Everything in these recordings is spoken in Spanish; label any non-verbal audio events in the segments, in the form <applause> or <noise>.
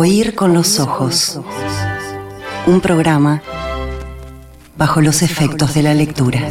Oír con los ojos. Un programa bajo los efectos de la lectura.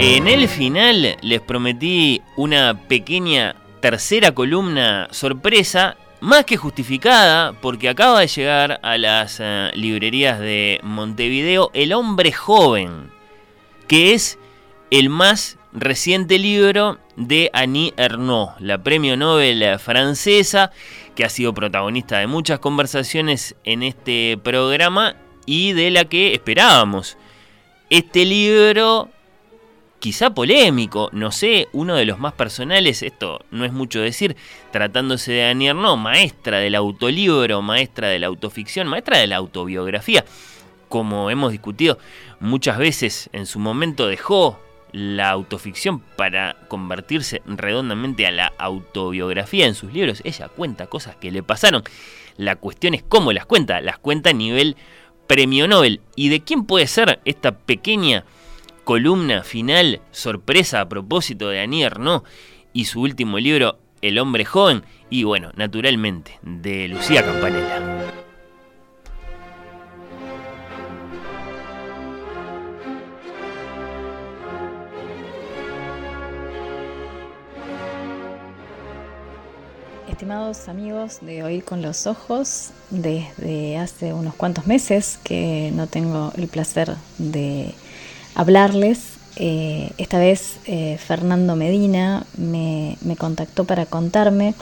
En el final les prometí una pequeña tercera columna sorpresa, más que justificada, porque acaba de llegar a las eh, librerías de Montevideo El hombre joven, que es el más reciente libro de Annie Ernaux, la premio Nobel francesa, que ha sido protagonista de muchas conversaciones en este programa y de la que esperábamos. Este libro, quizá polémico, no sé, uno de los más personales, esto no es mucho decir, tratándose de Annie Ernaux, maestra del autolibro, maestra de la autoficción, maestra de la autobiografía. Como hemos discutido muchas veces, en su momento dejó la autoficción para convertirse redondamente a la autobiografía en sus libros. Ella cuenta cosas que le pasaron. La cuestión es cómo las cuenta. Las cuenta a nivel premio Nobel. ¿Y de quién puede ser esta pequeña columna final sorpresa a propósito de Annie Ernaux y su último libro El hombre joven? Y bueno, naturalmente, de Lucía Campanella. Estimados amigos de Oír con los Ojos, desde hace unos cuantos meses que no tengo el placer de hablarles. Eh, esta vez eh, Fernando Medina me, contactó para contarme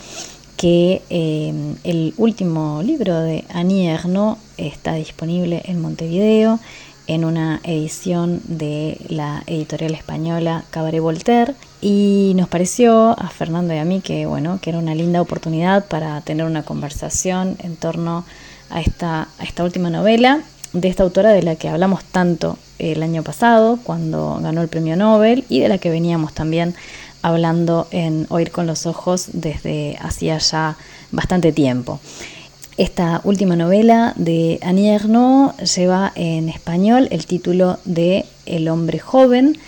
que eh, el último libro de Annie Ernaux está disponible en Montevideo en una edición de la editorial española Cabaret Voltaire y nos pareció a Fernando y a mí que bueno que era una linda oportunidad para tener una conversación en torno a esta, a esta última novela de esta autora de la que hablamos tanto el año pasado cuando ganó el premio Nobel y de la que veníamos también hablando en Oír con los Ojos desde hacía ya bastante tiempo. Esta última novela de Annie Ernaux lleva en español el título de El hombre joven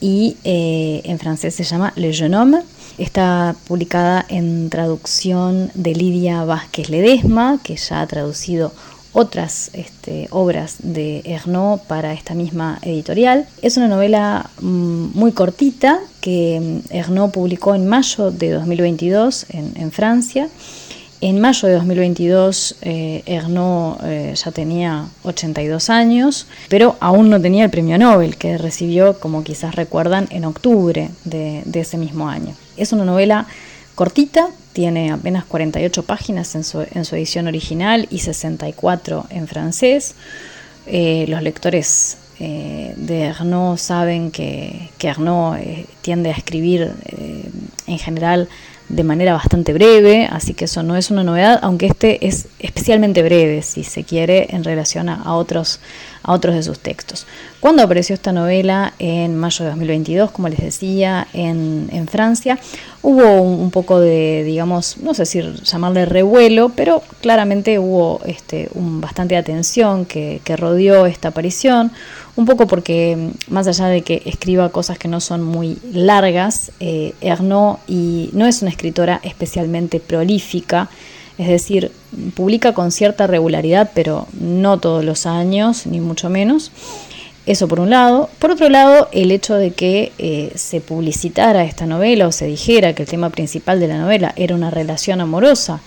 y eh, en francés se llama Le jeune homme. Está publicada en traducción de Lidia Vázquez Ledesma, que ya ha traducido otras este, obras de Ernaux para esta misma editorial. Es una novela mm, muy cortita que Ernaux publicó en mayo de 2022 en Francia en mayo de 2022 eh, eh, ya tenía 82 años, pero aún no tenía el premio Nobel que recibió, como quizás recuerdan, en octubre de, ese mismo año. Es una novela cortita, tiene apenas 48 páginas en su, edición original y 64 en francés. Eh, los lectores eh, de Ernaux saben que, que tiende a escribir en general de manera bastante breve, así que eso no es una novedad, aunque este es especialmente breve, si se quiere, en relación a, otros, a otros de sus textos. Cuando apareció esta novela en mayo de 2022, como les decía, en, Francia, hubo un, poco de, digamos, no sé si llamarle revuelo, pero claramente hubo este, un, bastante atención que, que rodeó esta aparición, un poco porque más allá de que escriba cosas que no son muy largas, eh, y no es una escritora especialmente prolífica, es decir, publica con cierta regularidad, pero no todos los años, ni mucho menos. Eso por un lado. Por otro lado, el hecho de que eh, se publicitara esta novela o se dijera que el tema principal de la novela era una relación amorosa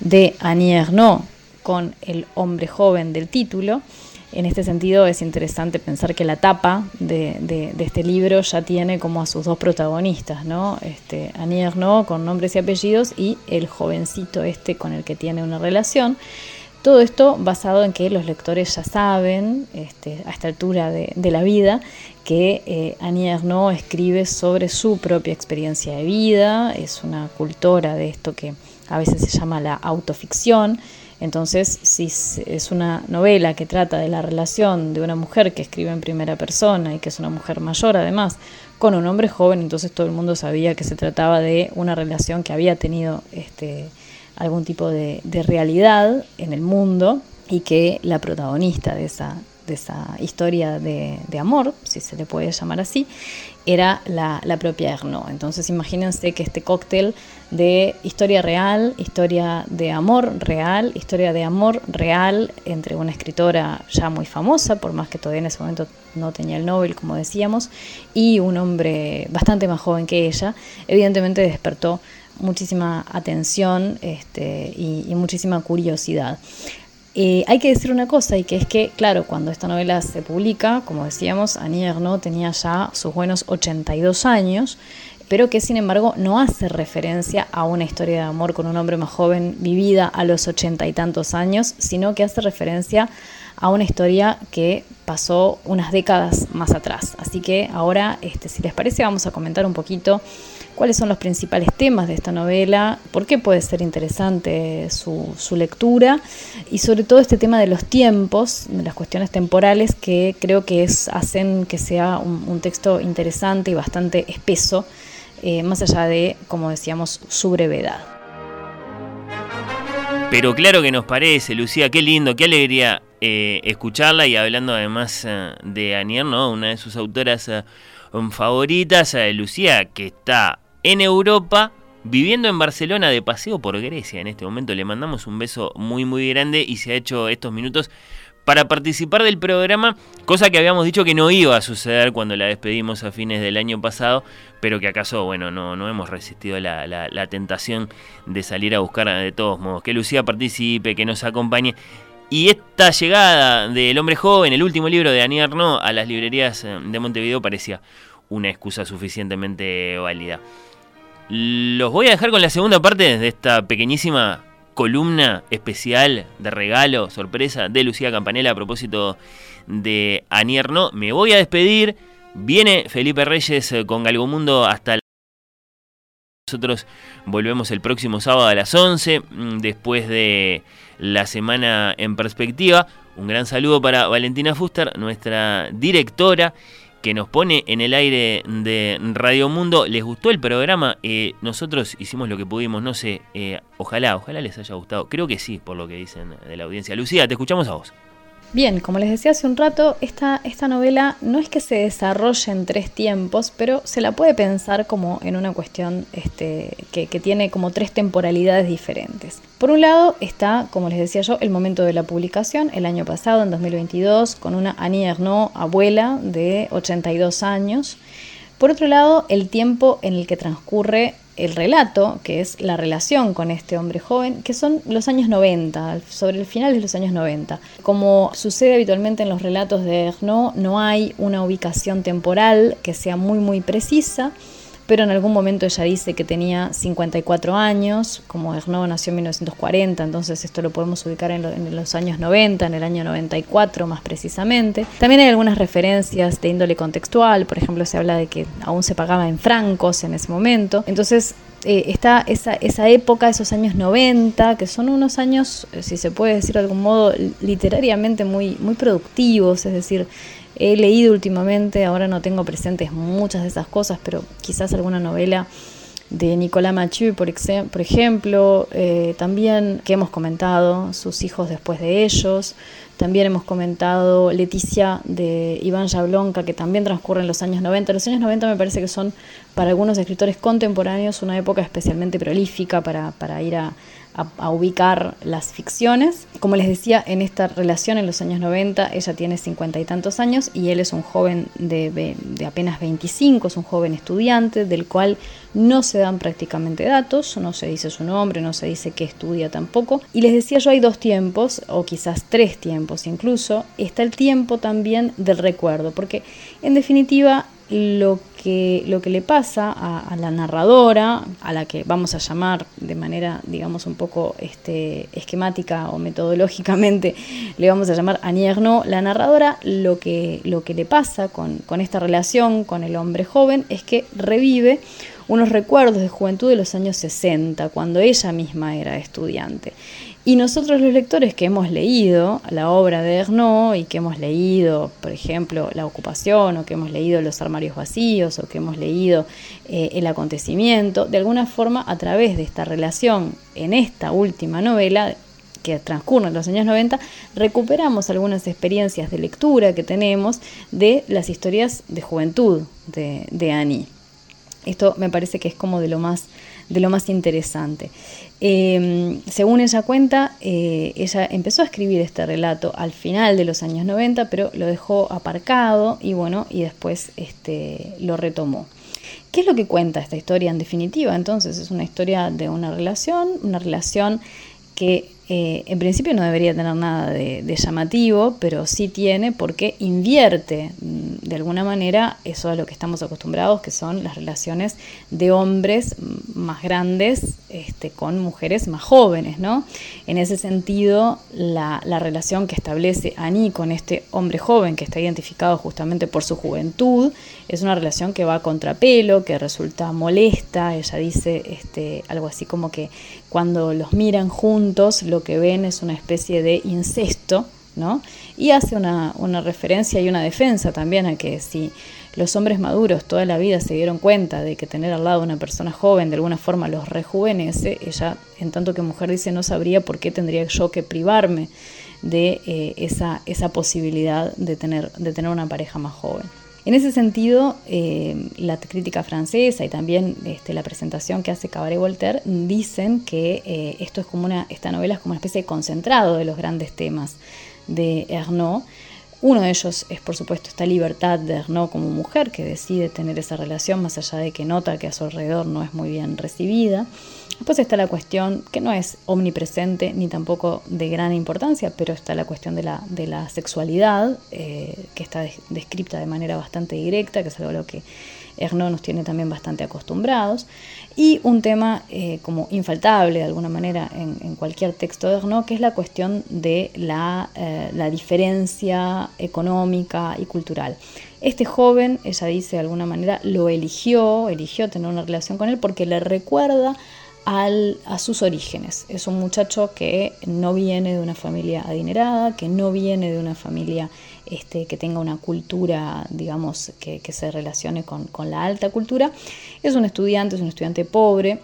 de Annie Ernaux con el hombre joven del título, en este sentido es interesante pensar que la tapa de, este libro ya tiene como a sus dos protagonistas, ¿no? Este, Annie Ernaux con nombres y apellidos y el jovencito este con el que tiene una relación. Todo esto basado en que los lectores ya saben, este, a esta altura de, la vida, que eh, Annie Ernaux escribe sobre su propia experiencia de vida, es una cultora de esto que a veces se llama la autoficción, entonces, si es una novela que trata de la relación de una mujer que escribe en primera persona y que es una mujer mayor además, con un hombre joven, entonces todo el mundo sabía que se trataba de una relación que había tenido este, algún tipo de, realidad en el mundo y que la protagonista de esa, de esa historia de, amor, si se le puede llamar así, era la, propia Ernaud. Entonces imagínense que este cóctel de historia real, historia de amor real, historia de amor real entre una escritora ya muy famosa, por más que todavía en ese momento no tenía el Nobel, como decíamos, y un hombre bastante más joven que ella, evidentemente despertó muchísima atención este, y muchísima curiosidad. Eh, hay que decir una cosa, y que es que, claro, cuando esta novela se publica, como decíamos, Annie Ernaux tenía ya sus buenos 82 años, pero que sin embargo no hace referencia a una historia de amor con un hombre más joven vivida a los ochenta y tantos años, sino que hace referencia a una historia que pasó unas décadas más atrás. Así que ahora, este, si les parece, vamos a comentar un poquito cuáles son los principales temas de esta novela, por qué puede ser interesante su, lectura y sobre todo este tema de los tiempos, de las cuestiones temporales que creo que es, hacen que sea un, texto interesante y bastante espeso, eh, más allá de, como decíamos, su brevedad. Pero claro que nos parece, Lucía, qué lindo, qué alegría eh, escucharla y hablando además eh, de Anier, ¿no? una de sus autoras favoritas, Lucía, que está en Europa, viviendo en Barcelona de paseo por Grecia en este momento. Le mandamos un beso muy muy grande y se ha hecho estos minutos para participar del programa, cosa que habíamos dicho que no iba a suceder cuando la despedimos a fines del año pasado, pero que acaso, bueno, no, no hemos resistido la, la tentación de salir a buscar de todos modos. Que Lucía participe, que nos acompañe. Y esta llegada del hombre joven, el último libro de Daniel Arnaud, a las librerías eh, de Montevideo parecía una excusa suficientemente válida. Los voy a dejar con la segunda parte de esta pequeñísima columna especial de regalo, sorpresa de Lucía Campanella a propósito de Anierno. Me voy a despedir. Viene Felipe Reyes eh, con Galgomundo hasta la... Nosotros volvemos el próximo sábado a las 11, mm, después de la semana en perspectiva. Un gran saludo para Valentina Fuster, nuestra directora que nos pone en el aire de Radio Mundo. ¿Les gustó el programa? Eh, nosotros hicimos lo que pudimos, no sé, eh, ojalá, ojalá les haya gustado. Creo que sí, por lo que dicen de la audiencia. Lucía, te escuchamos a vos. Bien, como les decía hace un rato, esta, novela no es que se desarrolle en tres tiempos, pero se la puede pensar como en una cuestión este, que, tiene como tres temporalidades diferentes. Por un lado está, como les decía yo, el momento de la publicación, el año pasado, en 2022, con una Annie Ernaux, abuela de 82 años. Por otro lado, el tiempo en el que transcurre el relato, que es la relación con este hombre joven, que son los años 90, sobre el final de los años 90. Como sucede habitualmente en los relatos de Ernaud, no hay una ubicación temporal que sea muy muy precisa, pero en algún momento ella dice que tenía 54 años, como Ernaud nació en 1940, entonces esto lo podemos ubicar en, los años 90, en el año 94 más precisamente. También hay algunas referencias de índole contextual, por ejemplo se habla de que aún se pagaba en francos en ese momento, entonces eh, está esa, esa época, esos años 90, que son unos años, eh, si se puede decir de algún modo, literariamente muy, muy productivos, es decir, He leído últimamente, ahora no tengo presentes muchas de esas cosas, pero quizás alguna novela de Nicolás Mathieu, por, por ejemplo, eh, también que hemos comentado, sus hijos después de ellos, también hemos comentado Leticia de Iván Jablonka, que también transcurre en los años 90. Los años 90 me parece que son para algunos escritores contemporáneos una época especialmente prolífica para, para ir a, a, ubicar las ficciones. Como les decía, en esta relación en los años 90 ella tiene cincuenta y tantos años y él es un joven de, de, apenas 25, es un joven estudiante del cual no se dan prácticamente datos, no se dice su nombre, no se dice qué estudia tampoco. Y les decía yo hay dos tiempos, o quizás tres tiempos incluso. Está el tiempo también del recuerdo, porque en definitiva lo que, lo que le pasa a, la narradora, a la que vamos a llamar de manera, digamos, un poco este, esquemática o metodológicamente, <laughs> le vamos a llamar Anierno, la narradora, lo que, lo que le pasa con, con esta relación con el hombre joven es que revive unos recuerdos de juventud de los años 60, cuando ella misma era estudiante. Y nosotros los lectores que hemos leído la obra de Ernaud y que hemos leído, por ejemplo, La ocupación o que hemos leído Los armarios vacíos o que hemos leído eh, El acontecimiento, de alguna forma a través de esta relación en esta última novela que transcurren los años 90, recuperamos algunas experiencias de lectura que tenemos de las historias de juventud de, de Annie. Esto me parece que es como de lo más, de lo más interesante. Em, según ella cuenta, eh, ella empezó a escribir este relato al final de los años 90, pero lo dejó aparcado y bueno, y después este, lo retomó. ¿Qué es lo que cuenta esta historia en definitiva? Entonces es una historia de una relación, una relación que eh, en principio no debería tener nada de, llamativo, pero sí tiene porque invierte mm, de alguna manera eso a lo que estamos acostumbrados, que son las relaciones de hombres más grandes este, con mujeres más jóvenes, ¿no? En ese sentido, la, la relación que establece Annie con este hombre joven que está identificado justamente por su juventud, es una relación que va a contrapelo, que resulta molesta, ella dice este, algo así como que cuando los miran juntos, lo que ven es una especie de incesto, ¿no? Y hace una, referencia y una defensa también a que si los hombres maduros toda la vida se dieron cuenta de que tener al lado una persona joven de alguna forma los rejuvenece, ella en tanto que mujer dice no sabría por qué tendría yo que privarme de eh, esa, esa posibilidad de tener, de tener una pareja más joven. En ese sentido, eh, la crítica francesa y también este, la presentación que hace Cabaret Voltaire dicen que eh, esto es como una, esta novela es como una especie de concentrado de los grandes temas de Ernaud. Uno de ellos es, por supuesto, esta libertad de Ernaud como mujer que decide tener esa relación más allá de que nota que a su alrededor no es muy bien recibida. Después está la cuestión que no es omnipresente ni tampoco de gran importancia, pero está la cuestión de la, de la sexualidad, eh, que está descrita de manera bastante directa, que es algo a lo que Ernaud nos tiene también bastante acostumbrados. Y un tema eh, como infaltable de alguna manera en, cualquier texto de Ernaud, que es la cuestión de la, eh, la diferencia económica y cultural. Este joven, ella dice de alguna manera, lo eligió, eligió tener una relación con él porque le recuerda a sus orígenes. Es un muchacho que no viene de una familia adinerada, que no viene de una familia este, que tenga una cultura, digamos, que, se relacione con, la alta cultura. Es un estudiante, es un estudiante pobre,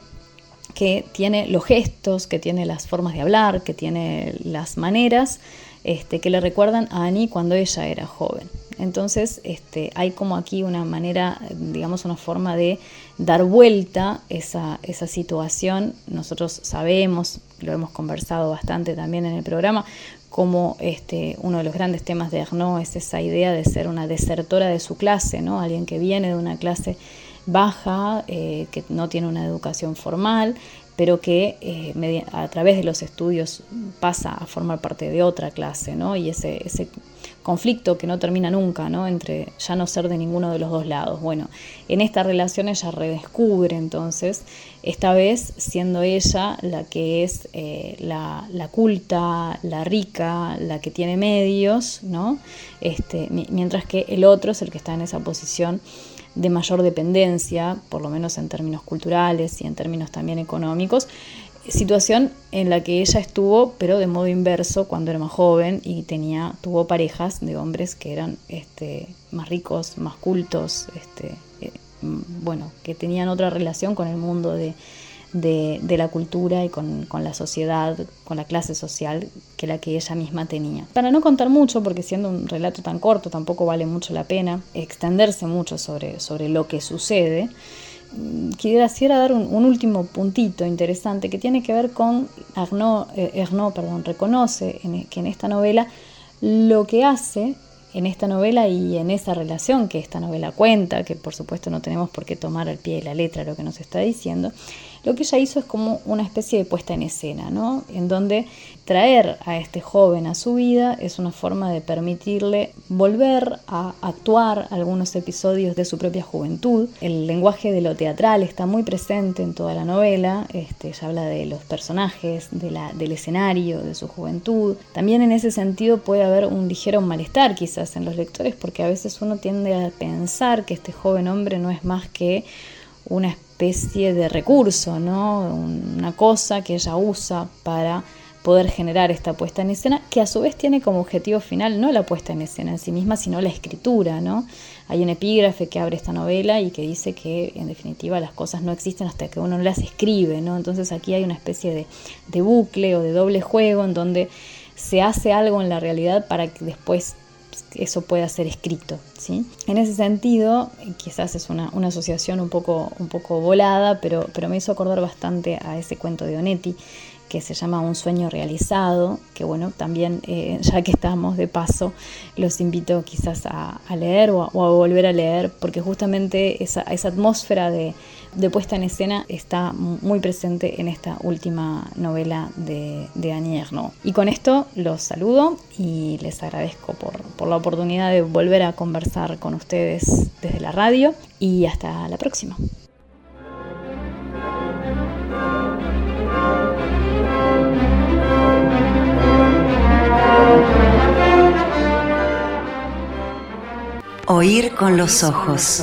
que tiene los gestos, que tiene las formas de hablar, que tiene las maneras este, que le recuerdan a Annie cuando ella era joven. Entonces, este, hay como aquí una manera, digamos, una forma de dar vuelta esa, esa situación. Nosotros sabemos, lo hemos conversado bastante también en el programa, como este, uno de los grandes temas de Arnaud es esa idea de ser una desertora de su clase, ¿no? alguien que viene de una clase baja, eh, que no tiene una educación formal, pero que eh, a través de los estudios pasa a formar parte de otra clase, ¿no? Y ese, conflicto que no termina nunca, ¿no? Entre ya no ser de ninguno de los dos lados. Bueno, en esta relación ella redescubre entonces, esta vez siendo ella la que es eh, la, culta, la rica, la que tiene medios, ¿no? Este, mientras que el otro es el que está en esa posición de mayor dependencia, por lo menos en términos culturales y en términos también económicos, situación en la que ella estuvo, pero de modo inverso, cuando era más joven y tenía, tuvo parejas de hombres que eran este, más ricos, más cultos, este, eh, bueno, que tenían otra relación con el mundo de, de, la cultura y con, con, la sociedad, con la clase social que la que ella misma tenía. Para no contar mucho, porque siendo un relato tan corto tampoco vale mucho la pena extenderse mucho sobre, sobre lo que sucede, quisiera dar un, último puntito interesante que tiene que ver con Arnaud, eh, perdón, reconoce e, que en esta novela lo que hace en esta novela y en esa relación que esta novela cuenta, que por supuesto no tenemos por qué tomar al pie de la letra lo que nos está diciendo, lo que ella hizo es como una especie de puesta en escena, ¿no? En donde traer a este joven a su vida es una forma de permitirle volver a actuar algunos episodios de su propia juventud. El lenguaje de lo teatral está muy presente en toda la novela, este, ella habla de los personajes, del escenario, de su juventud. También en ese sentido puede haber un ligero malestar quizás en los lectores porque a veces uno tiende a pensar que este joven hombre no es más que una especie de recurso, ¿no? una cosa que ella usa para poder generar esta puesta en escena, que a su vez tiene como objetivo final no la puesta en escena en sí misma, sino la escritura, ¿no? Hay un epígrafe que abre esta novela y que dice que en definitiva las cosas no existen hasta que uno no las escribe, ¿no? Entonces aquí hay una especie de, de bucle o de doble juego en donde se hace algo en la realidad para que después eso pueda ser escrito. ¿sí? En ese sentido, quizás es una, asociación un poco, un poco volada, pero, pero me hizo acordar bastante a ese cuento de Onetti, que se llama Un sueño realizado, que bueno, también eh, ya que estamos de paso, los invito quizás a, leer o a, volver a leer, porque justamente esa, esa atmósfera de, puesta en escena está muy presente en esta última novela de, de Annie Y con esto los saludo y les agradezco por, por la oportunidad de volver a conversar con ustedes desde la radio y hasta la próxima. Oír con los ojos.